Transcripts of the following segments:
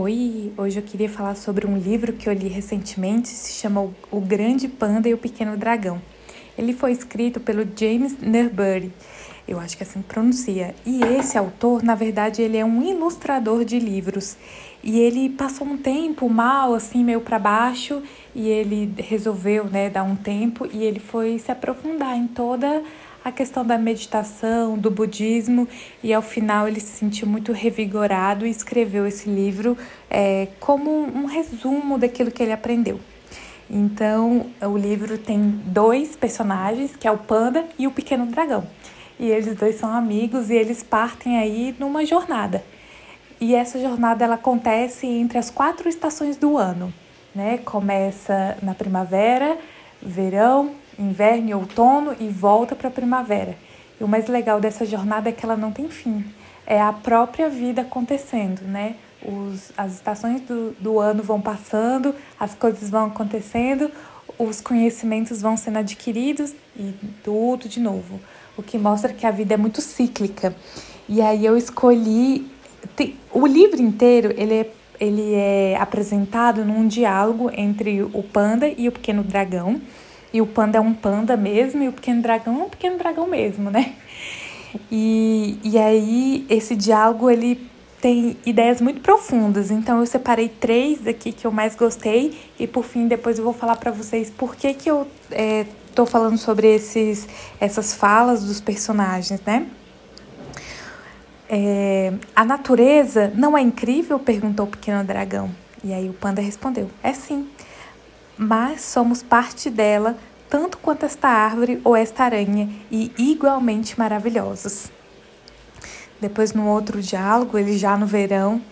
Oi, hoje eu queria falar sobre um livro que eu li recentemente, se chama O Grande Panda e o Pequeno Dragão. Ele foi escrito pelo James Newbury, eu acho que assim pronuncia. E esse autor, na verdade, ele é um ilustrador de livros. E ele passou um tempo mal, assim, meio para baixo, e ele resolveu, né, dar um tempo e ele foi se aprofundar em toda a questão da meditação, do budismo, e ao final ele se sentiu muito revigorado e escreveu esse livro é, como um resumo daquilo que ele aprendeu. Então, o livro tem dois personagens, que é o panda e o pequeno dragão. E eles dois são amigos e eles partem aí numa jornada. E essa jornada ela acontece entre as quatro estações do ano, né? Começa na primavera, verão, inverno e outono e volta para a primavera. E o mais legal dessa jornada é que ela não tem fim. É a própria vida acontecendo, né? Os, as estações do, do ano vão passando, as coisas vão acontecendo, os conhecimentos vão sendo adquiridos e tudo de novo. O que mostra que a vida é muito cíclica. E aí eu escolhi. Tem, o livro inteiro ele é, ele é apresentado num diálogo entre o panda e o pequeno dragão. E o panda é um panda mesmo, e o pequeno dragão é um pequeno dragão mesmo, né? E, e aí, esse diálogo, ele tem ideias muito profundas. Então, eu separei três aqui que eu mais gostei. E, por fim, depois eu vou falar para vocês por que, que eu é, tô falando sobre esses, essas falas dos personagens, né? É, a natureza não é incrível? Perguntou o pequeno dragão. E aí o panda respondeu: É sim mas somos parte dela, tanto quanto esta árvore ou esta aranha, e igualmente maravilhosos. Depois, no outro diálogo, ele já no verão,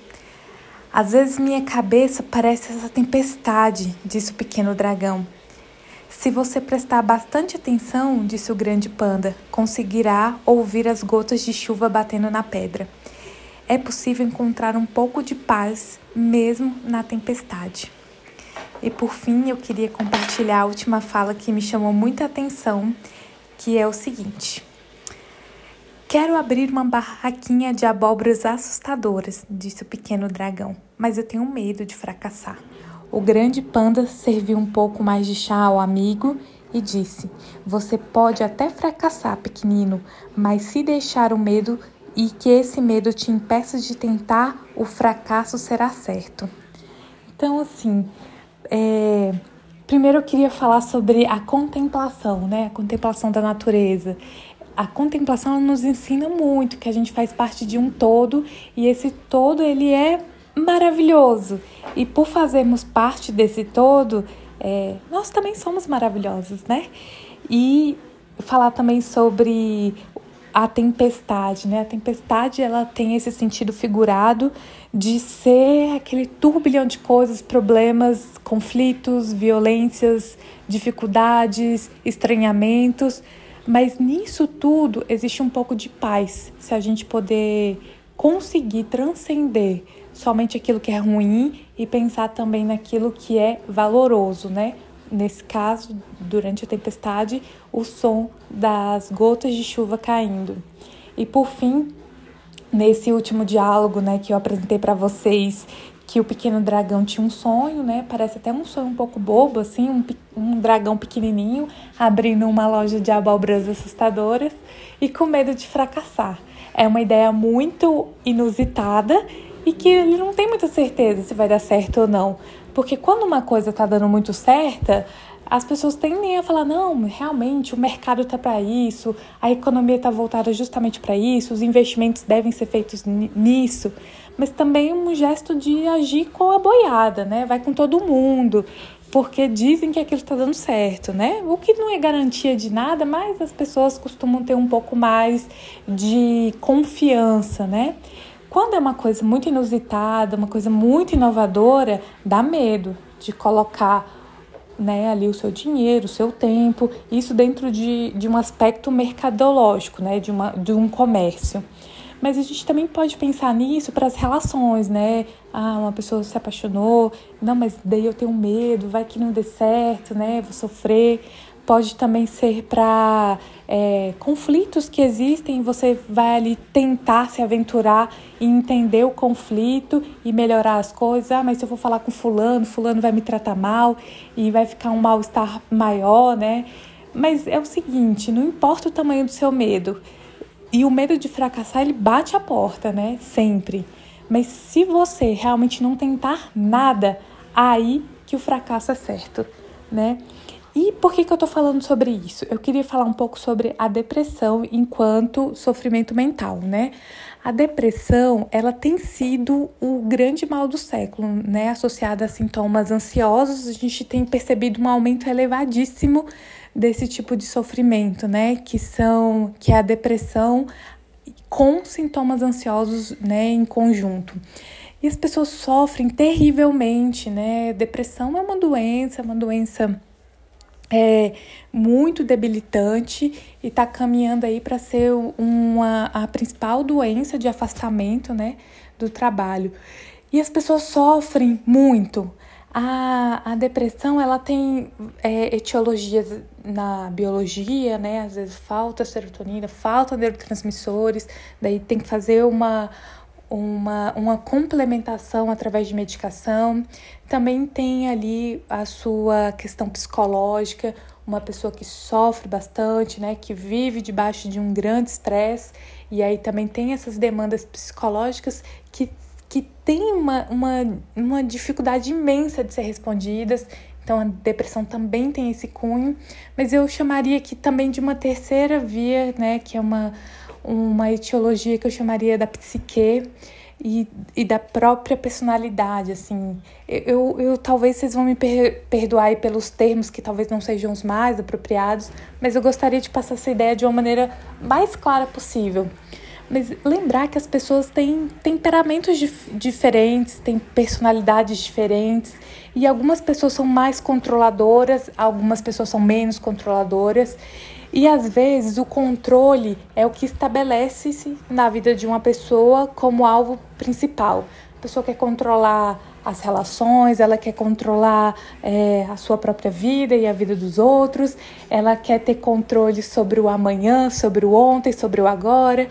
às vezes minha cabeça parece essa tempestade, disse o pequeno dragão. Se você prestar bastante atenção, disse o grande panda, conseguirá ouvir as gotas de chuva batendo na pedra. É possível encontrar um pouco de paz mesmo na tempestade. E por fim, eu queria compartilhar a última fala que me chamou muita atenção, que é o seguinte: Quero abrir uma barraquinha de abóboras assustadoras, disse o pequeno dragão, mas eu tenho medo de fracassar. O grande panda serviu um pouco mais de chá ao amigo e disse: Você pode até fracassar, pequenino, mas se deixar o medo e que esse medo te impeça de tentar, o fracasso será certo. Então, assim, é, primeiro eu queria falar sobre a contemplação, né? A contemplação da natureza. A contemplação nos ensina muito que a gente faz parte de um todo e esse todo ele é maravilhoso. E por fazermos parte desse todo, é, nós também somos maravilhosos, né? E falar também sobre a tempestade, né? A tempestade ela tem esse sentido figurado de ser aquele turbilhão de coisas, problemas, conflitos, violências, dificuldades, estranhamentos, mas nisso tudo existe um pouco de paz, se a gente poder conseguir transcender somente aquilo que é ruim e pensar também naquilo que é valoroso, né? Nesse caso, durante a tempestade, o som das gotas de chuva caindo. E por fim, nesse último diálogo, né, que eu apresentei para vocês, que o pequeno dragão tinha um sonho, né? Parece até um sonho um pouco bobo, assim, um, um dragão pequenininho abrindo uma loja de abóboras assustadoras e com medo de fracassar. É uma ideia muito inusitada e que ele não tem muita certeza se vai dar certo ou não. Porque quando uma coisa está dando muito certa, as pessoas tendem a falar: não, realmente o mercado está para isso, a economia está voltada justamente para isso, os investimentos devem ser feitos nisso. Mas também um gesto de agir com a boiada, né? Vai com todo mundo, porque dizem que aquilo está dando certo, né? O que não é garantia de nada, mas as pessoas costumam ter um pouco mais de confiança, né? Quando é uma coisa muito inusitada, uma coisa muito inovadora, dá medo de colocar né, ali o seu dinheiro, o seu tempo, isso dentro de, de um aspecto mercadológico, né, de, uma, de um comércio. Mas a gente também pode pensar nisso para as relações, né? Ah, uma pessoa se apaixonou, não, mas daí eu tenho medo, vai que não dê certo, né? Vou sofrer. Pode também ser para é, conflitos que existem, você vai ali tentar se aventurar e entender o conflito e melhorar as coisas. Ah, mas se eu vou falar com fulano, fulano vai me tratar mal e vai ficar um mal-estar maior, né? Mas é o seguinte, não importa o tamanho do seu medo. E o medo de fracassar, ele bate a porta, né? Sempre. Mas se você realmente não tentar nada, aí que o fracasso é certo, né? E por que, que eu tô falando sobre isso? Eu queria falar um pouco sobre a depressão enquanto sofrimento mental, né? A depressão, ela tem sido o grande mal do século, né? Associada a sintomas ansiosos, a gente tem percebido um aumento elevadíssimo desse tipo de sofrimento, né? Que são que é a depressão com sintomas ansiosos, né, em conjunto. E as pessoas sofrem terrivelmente, né? Depressão é uma doença, é uma doença é muito debilitante e está caminhando aí para ser uma, a principal doença de afastamento né, do trabalho. E as pessoas sofrem muito. A, a depressão ela tem é, etiologias na biologia, né? Às vezes falta serotonina, falta neurotransmissores, daí tem que fazer uma, uma, uma complementação através de medicação. Também tem ali a sua questão psicológica, uma pessoa que sofre bastante, né, que vive debaixo de um grande estresse, e aí também tem essas demandas psicológicas que, que tem uma, uma, uma dificuldade imensa de ser respondidas. Então a depressão também tem esse cunho, mas eu chamaria aqui também de uma terceira via, né, que é uma uma etiologia que eu chamaria da psique e, e da própria personalidade, assim. Eu, eu talvez vocês vão me per, perdoar pelos termos que talvez não sejam os mais apropriados, mas eu gostaria de passar essa ideia de uma maneira mais clara possível. Mas lembrar que as pessoas têm temperamentos dif diferentes, têm personalidades diferentes, e algumas pessoas são mais controladoras, algumas pessoas são menos controladoras. E às vezes o controle é o que estabelece-se na vida de uma pessoa como alvo principal. A pessoa quer controlar as relações, ela quer controlar é, a sua própria vida e a vida dos outros, ela quer ter controle sobre o amanhã, sobre o ontem, sobre o agora.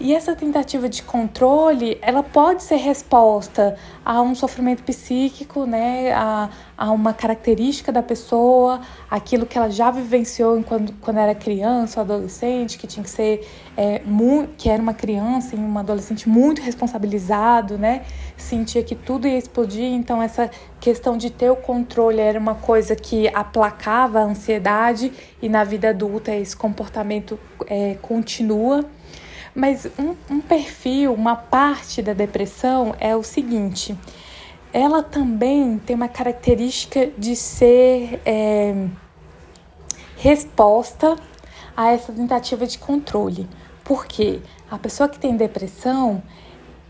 E essa tentativa de controle, ela pode ser resposta a um sofrimento psíquico, né, a, a uma característica da pessoa, aquilo que ela já vivenciou quando, quando era criança ou adolescente, que tinha que ser, é, que era uma criança e um adolescente muito responsabilizado, né, sentia que tudo ia explodir, então essa questão de ter o controle era uma coisa que aplacava a ansiedade e na vida adulta esse comportamento é, continua. Mas um, um perfil, uma parte da depressão é o seguinte: ela também tem uma característica de ser é, resposta a essa tentativa de controle. Porque a pessoa que tem depressão,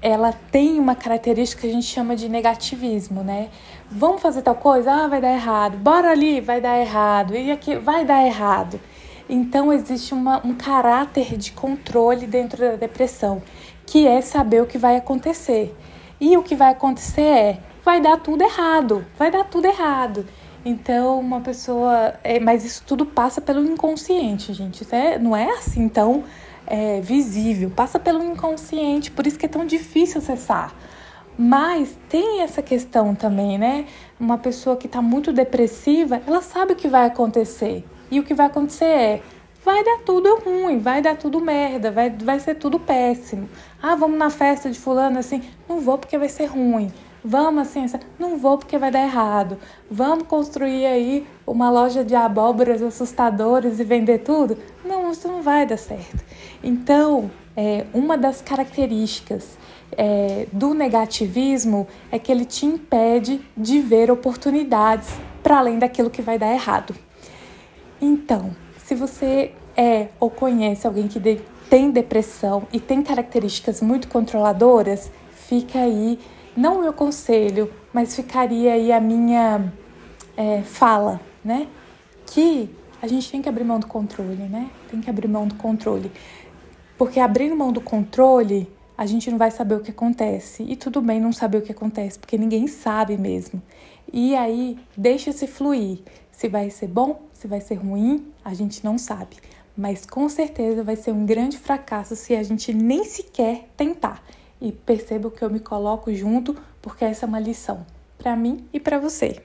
ela tem uma característica que a gente chama de negativismo, né? Vamos fazer tal coisa? Ah, vai dar errado. Bora ali, vai dar errado. E aqui, vai dar errado. Então, existe uma, um caráter de controle dentro da depressão, que é saber o que vai acontecer. E o que vai acontecer é: vai dar tudo errado, vai dar tudo errado. Então, uma pessoa. É, mas isso tudo passa pelo inconsciente, gente. É, não é assim tão é, visível, passa pelo inconsciente, por isso que é tão difícil acessar. Mas tem essa questão também, né? Uma pessoa que está muito depressiva, ela sabe o que vai acontecer. E o que vai acontecer é, vai dar tudo ruim, vai dar tudo merda, vai, vai ser tudo péssimo. Ah, vamos na festa de fulano assim, não vou porque vai ser ruim. Vamos assim, assim, não vou porque vai dar errado. Vamos construir aí uma loja de abóboras assustadoras e vender tudo? Não, isso não vai dar certo. Então, é, uma das características é, do negativismo é que ele te impede de ver oportunidades para além daquilo que vai dar errado. Então, se você é ou conhece alguém que de, tem depressão e tem características muito controladoras, fica aí, não o meu conselho, mas ficaria aí a minha é, fala, né? Que a gente tem que abrir mão do controle, né? Tem que abrir mão do controle. Porque abrindo mão do controle, a gente não vai saber o que acontece. E tudo bem não saber o que acontece, porque ninguém sabe mesmo. E aí, deixa se fluir. Se vai ser bom, Se vai ser ruim, a gente não sabe, mas com certeza vai ser um grande fracasso se a gente nem sequer tentar. E perceba que eu me coloco junto porque essa é uma lição para mim e para você.